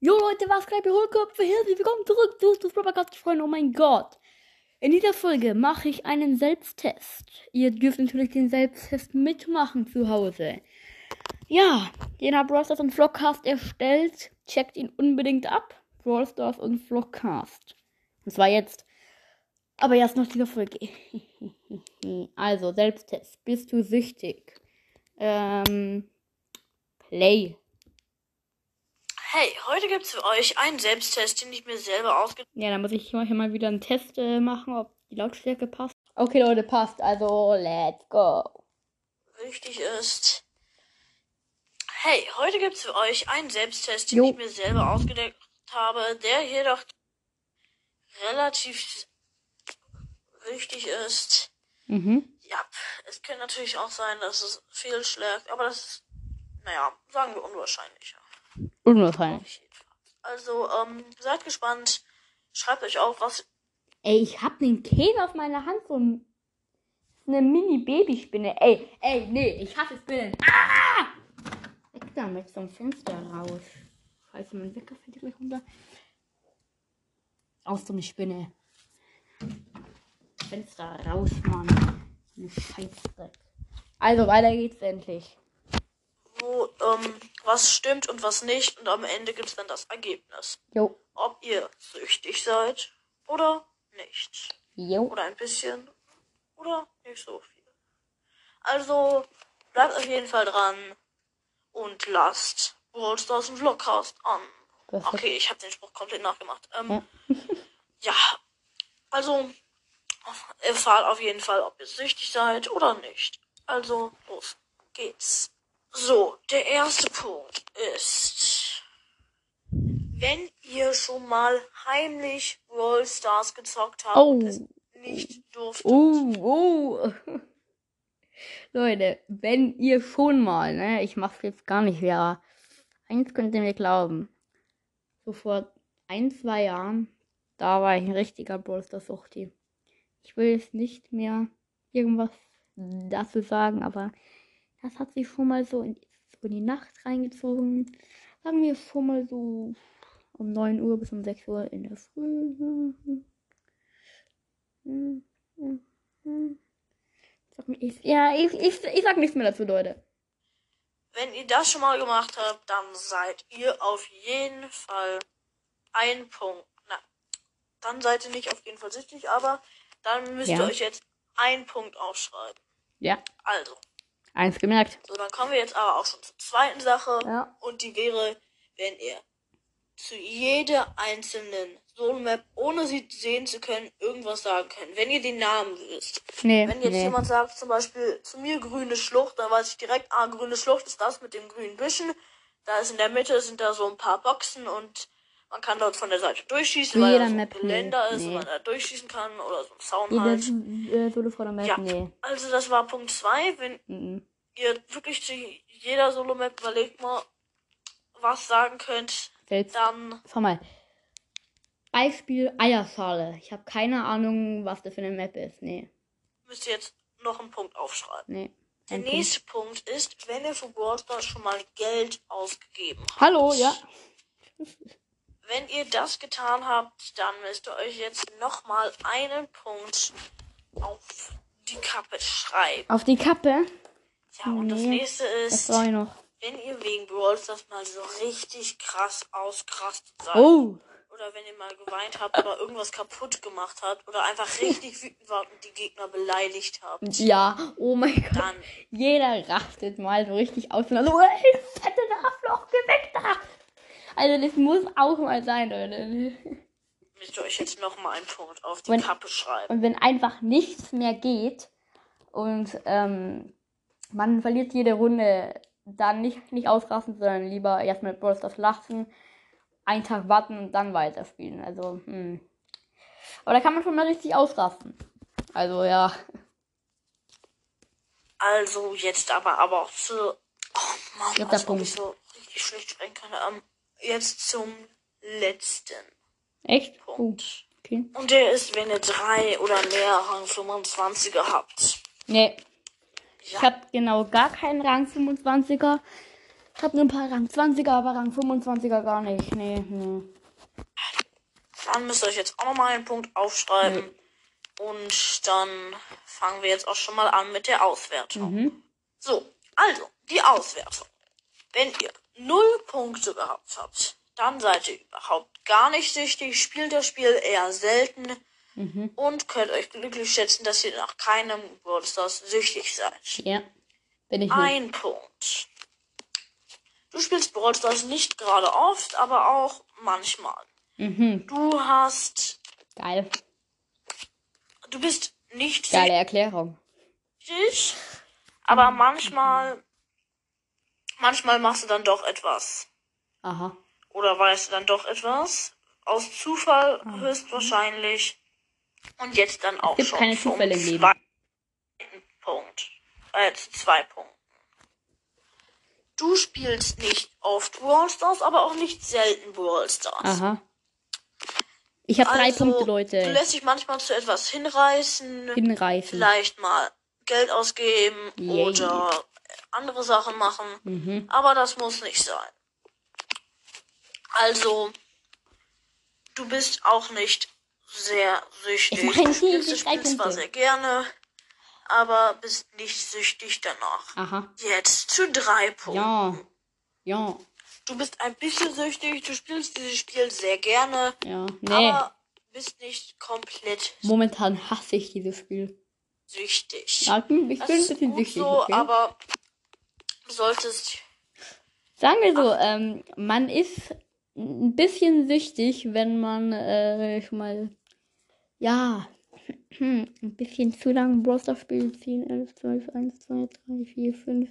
Jo Leute, was geht? Hohlköpfe, herzlich willkommen zurück zu Stus Podcast, Freunde. Oh mein Gott. In dieser Folge mache ich einen Selbsttest. Ihr dürft natürlich den Selbsttest mitmachen zu Hause. Ja, den hat Brawl Stars und Vlogcast erstellt. Checkt ihn unbedingt ab. Brawl Stars und Vlogcast. Und zwar jetzt. Aber erst nach dieser Folge. also, Selbsttest. Bist du süchtig? Ähm, Play. Hey, heute gibt's für euch einen Selbsttest, den ich mir selber ausgedacht Ja, dann muss ich hier mal wieder einen Test äh, machen, ob die Lautstärke passt. Okay, Leute, passt. Also, let's go. Wichtig ist. Hey, heute gibt's für euch einen Selbsttest, den Jo. ich mir selber ausgedacht habe, der jedoch relativ wichtig ist. Mhm. Ja, es könnte natürlich auch sein, dass es fehlschlägt, aber das ist, naja, sagen wir unwahrscheinlicher. Unwahrscheinlich. Also, ähm, seid gespannt. Schreibt euch auf, was Ey, ich hab den Käse auf meiner Hand, so ein, eine Mini-Babyspinne. Ey, ey, nee, ich hasse Spinnen. Ah! Weg damit zum Fenster raus. Scheiße, mein Wecker fällt gleich runter. Aus so eine Spinne. Fenster raus, Mann. Scheißdreck. Also, weiter geht's endlich. Wo ähm, was stimmt und was nicht und am Ende gibt's dann das Ergebnis. Jo. Ob ihr süchtig seid oder nicht. Jo. Oder ein bisschen oder nicht so viel. Also bleibt auf jeden Fall dran und lasst Brawl Stars und Vlogcast an. Perfekt. Okay, ich habe den Spruch komplett nachgemacht. Ähm, Ja. ja, also erfahrt auf jeden Fall, ob ihr süchtig seid oder nicht. Also los geht's. So, der erste Punkt ist, wenn ihr schon mal heimlich Brawl Stars gezockt habt Oh. und es nicht durftet. Oh, oh. Leute, wenn ihr schon mal, ne, ich mach's jetzt gar nicht mehr, eins könnt ihr mir glauben. So vor ein, zwei Jahren, da war ich ein richtiger Brawl Stars Suchti. Ich will jetzt nicht mehr irgendwas dazu sagen, aber das hat sich schon mal so in, in die Nacht reingezogen. Sagen wir schon mal so um 9 Uhr bis um 6 Uhr in der Früh. Ich, ja, ich, ich, ich sag nichts mehr dazu, Leute. Wenn ihr das schon mal gemacht habt, dann seid ihr auf jeden Fall ein Punkt. Na, dann seid ihr nicht auf jeden Fall süchtig, aber dann müsst Ja. ihr euch jetzt einen Punkt aufschreiben. Ja, Also, eins gemerkt. so dann kommen wir jetzt aber auch schon zur zweiten Sache. Ja. Und die wäre, wenn ihr zu jeder einzelnen Solo-Map, ohne sie sehen zu können, irgendwas sagen könnt. Wenn ihr den Namen wisst. Nee, Wenn jetzt nee. jemand sagt, zum Beispiel zu mir grüne Schlucht, dann weiß ich direkt, ah, grüne Schlucht ist das mit den grünen Büschen. Da ist in der Mitte sind da so ein paar Boxen und man kann dort von der Seite durchschießen, weil da so ein Map, nee, Geländer ist nee. man da durchschießen kann oder so ein Zaun halt. äh, Solo vor der Map, Ja, nee. also das war Punkt zwei. Wenn Mhm. Ihr wirklich zu jeder Solo-Map überlegt mal, was sagen könnt, Selbst, dann schau mal. Beispiel Eierschale. Ich habe keine Ahnung, was das für eine Map ist. Nee, müsst ihr jetzt noch einen Punkt aufschreiben. nee. Der Punkt. nächste Punkt ist, wenn ihr für Brawl schon mal Geld ausgegeben habt. Hallo, ja. Wenn ihr das getan habt, dann müsst ihr euch jetzt nochmal einen Punkt auf die Kappe schreiben. Auf die Kappe. Ja, und das nächste Das ist, noch. wenn ihr wegen Brawl Stars mal so richtig krass ausgerastet seid. Oh. Oder wenn ihr mal geweint habt oder irgendwas kaputt gemacht habt oder einfach richtig wütend wart und die Gegner beleidigt habt. Ja, oh mein Gott. Dann Jeder rastet mal so richtig aus. Und so, ey, fette Nachloch, geh weg da. Also das muss auch mal sein, Leute. müsst ihr euch jetzt nochmal einen Punkt auf die Wenn- Kappe schreiben. Und wenn einfach nichts mehr geht und ähm, man verliert jede Runde, dann nicht, nicht ausrasten, sondern lieber erstmal mit Brawl Stars lachen, einen Tag warten und dann weiterspielen. Also, hm. Aber da kann man schon mal richtig ausrasten. Also, ja. Also jetzt aber aber auch zu. Oh Mann, Dritter als ob Punkt. ich so richtig schlecht sprechen kann. Ähm, jetzt zum letzten Echt? Punkt. okay. Und der ist, wenn ihr drei oder mehr Rang 25er habt. Nee. Ich habe genau gar keinen Rang 25er. Ich habe nur ein paar Rang 20er, aber Rang 25er gar nicht. Nee, nee. Dann müsst ihr euch jetzt auch nochmal einen Punkt aufschreiben. Und dann fangen wir jetzt auch schon mal an mit der Auswertung. Mhm. So, also, die Auswertung. Wenn ihr null Punkte gehabt habt, dann seid ihr überhaupt gar nicht süchtig, spielt das Spiel eher selten Mhm. und könnt euch glücklich schätzen, dass ihr nach keinem Brawl Stars süchtig seid. Ja. Bin ich nicht. Ein Punkt. Du spielst Brawl Stars nicht gerade oft, aber auch manchmal. Mhm. Du hast, Geil. du bist nicht Geile Erklärung. süchtig, aber manchmal, manchmal machst du dann doch etwas. Aha. Oder weißt du dann doch etwas? Aus Zufall höchstwahrscheinlich. Und jetzt dann auch gibt schon keine zum Zufälle im Leben. zweiten Punkt. Äh, zu zwei Punkten. Du spielst nicht oft Brawl Stars, aber auch nicht selten Brawl Stars. Aha. Ich habe drei Also, Punkte, Du Leute. lässt dich manchmal zu etwas hinreißen. Hinreißen. Vielleicht mal Geld ausgeben Yay. oder andere Sachen machen. Mhm. Aber das muss nicht sein. Also, du bist auch nicht sehr süchtig. Ich meine, du spielst die das drei Spiel zwar sehr gerne, aber bist nicht süchtig danach. Aha. Jetzt zu drei Punkten. Ja. Ja. Du bist ein bisschen süchtig, du spielst dieses Spiel sehr gerne, Ja. Nee. aber bist nicht komplett Momentan hasse ich dieses Spiel. süchtig. Ja, ich bin ich das ein bisschen süchtig. so, okay? aber du solltest Sagen wir so, ähm, man ist ein bisschen süchtig, wenn man äh, schon mal, ja, ein bisschen zu lange Brawl Stars spielt. 10, 11, 12, 1, 2, 3, 4, 5,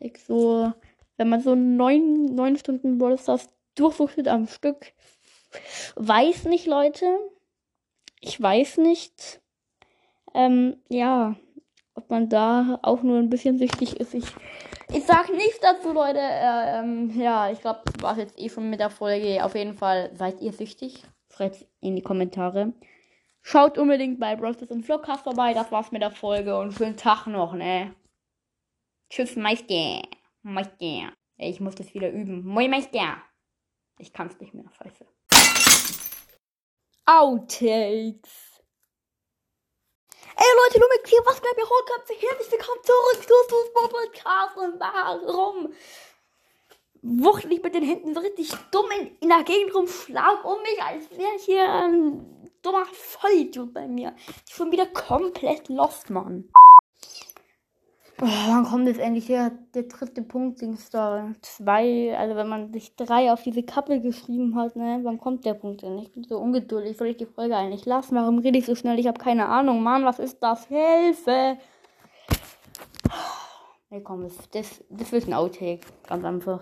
6, so. Wenn man so neun, neun Stunden Brawl Stars durchsuchtet am Stück. Weiß nicht, Leute. Ich weiß nicht. Ähm, ja, ob man da auch nur ein bisschen süchtig ist. Ich ich sag nichts dazu, Leute. Äh, ähm, ja, ich glaube, das war's jetzt eh schon mit der Folge. Auf jeden Fall seid ihr süchtig. Schreibt in die Kommentare. Schaut unbedingt bei Brosters und Vlogcast vorbei. Das war's mit der Folge und schönen Tag noch, ne? Tschüss, Meister. Meister. Ich muss das wieder üben. Moin, Meister. Ich kann's nicht mehr, scheiße. Outtakes. Ey Leute, Lumix hier, was bleibt ihr Hohlköpfe? Herzlich willkommen zurück zu Fußball Podcast und warum wuchtel ich mit den Händen so richtig dumm in, in der Gegend rum, schlag um mich, als wäre hier ein dummer Vollidiot bei mir. Ich bin wieder komplett lost, Mann. Oh, wann kommt jetzt endlich der, der dritte Punkt, Dingstar? Zwei, also wenn man sich drei auf diese Kappe geschrieben hat, ne? Wann kommt der Punkt denn? Ich bin so ungeduldig, soll ich die Folge eigentlich lassen? Warum rede ich so schnell? Ich habe keine Ahnung, Mann, was ist das? Hilfe! Nee, komm, das, das, das wird ein Outtake. Ganz einfach.